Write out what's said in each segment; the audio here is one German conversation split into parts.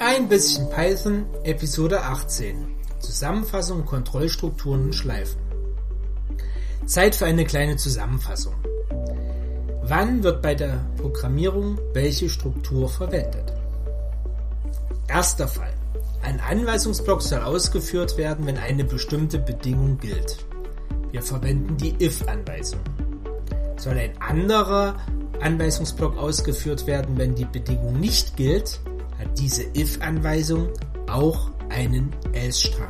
Ein bisschen Python, Episode 18. Zusammenfassung, Kontrollstrukturen und Schleifen. Zeit für eine kleine Zusammenfassung. Wann wird bei der Programmierung welche Struktur verwendet? Erster Fall. Ein Anweisungsblock soll ausgeführt werden, wenn eine bestimmte Bedingung gilt. Wir verwenden die if-Anweisung. Soll ein anderer Anweisungsblock ausgeführt werden, wenn die Bedingung nicht gilt, hat diese if-Anweisung auch einen else-Strang.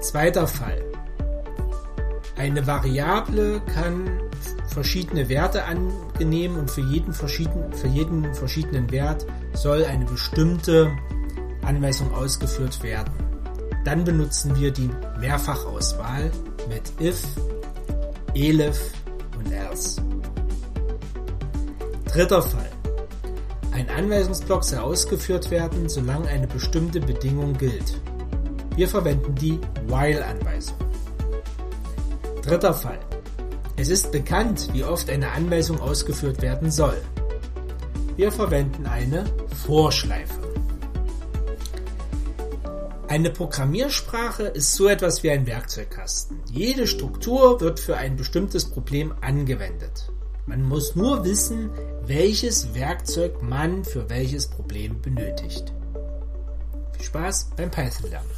Zweiter Fall. Eine Variable kann verschiedene Werte annehmen und für jeden, verschieden, für jeden verschiedenen Wert soll eine bestimmte Anweisung ausgeführt werden. Dann benutzen wir die Mehrfachauswahl mit if, elif und else. Dritter Fall. Ein Anweisungsblock soll ausgeführt werden, solange eine bestimmte Bedingung gilt. Wir verwenden die while-Anweisung. Dritter Fall. Es ist bekannt, wie oft eine Anweisung ausgeführt werden soll. Wir verwenden eine Vorschleife. Eine Programmiersprache ist so etwas wie ein Werkzeugkasten. Jede Struktur wird für ein bestimmtes Problem angewendet. Man muss nur wissen, welches Werkzeug man für welches Problem benötigt. Viel Spaß beim Python lernen.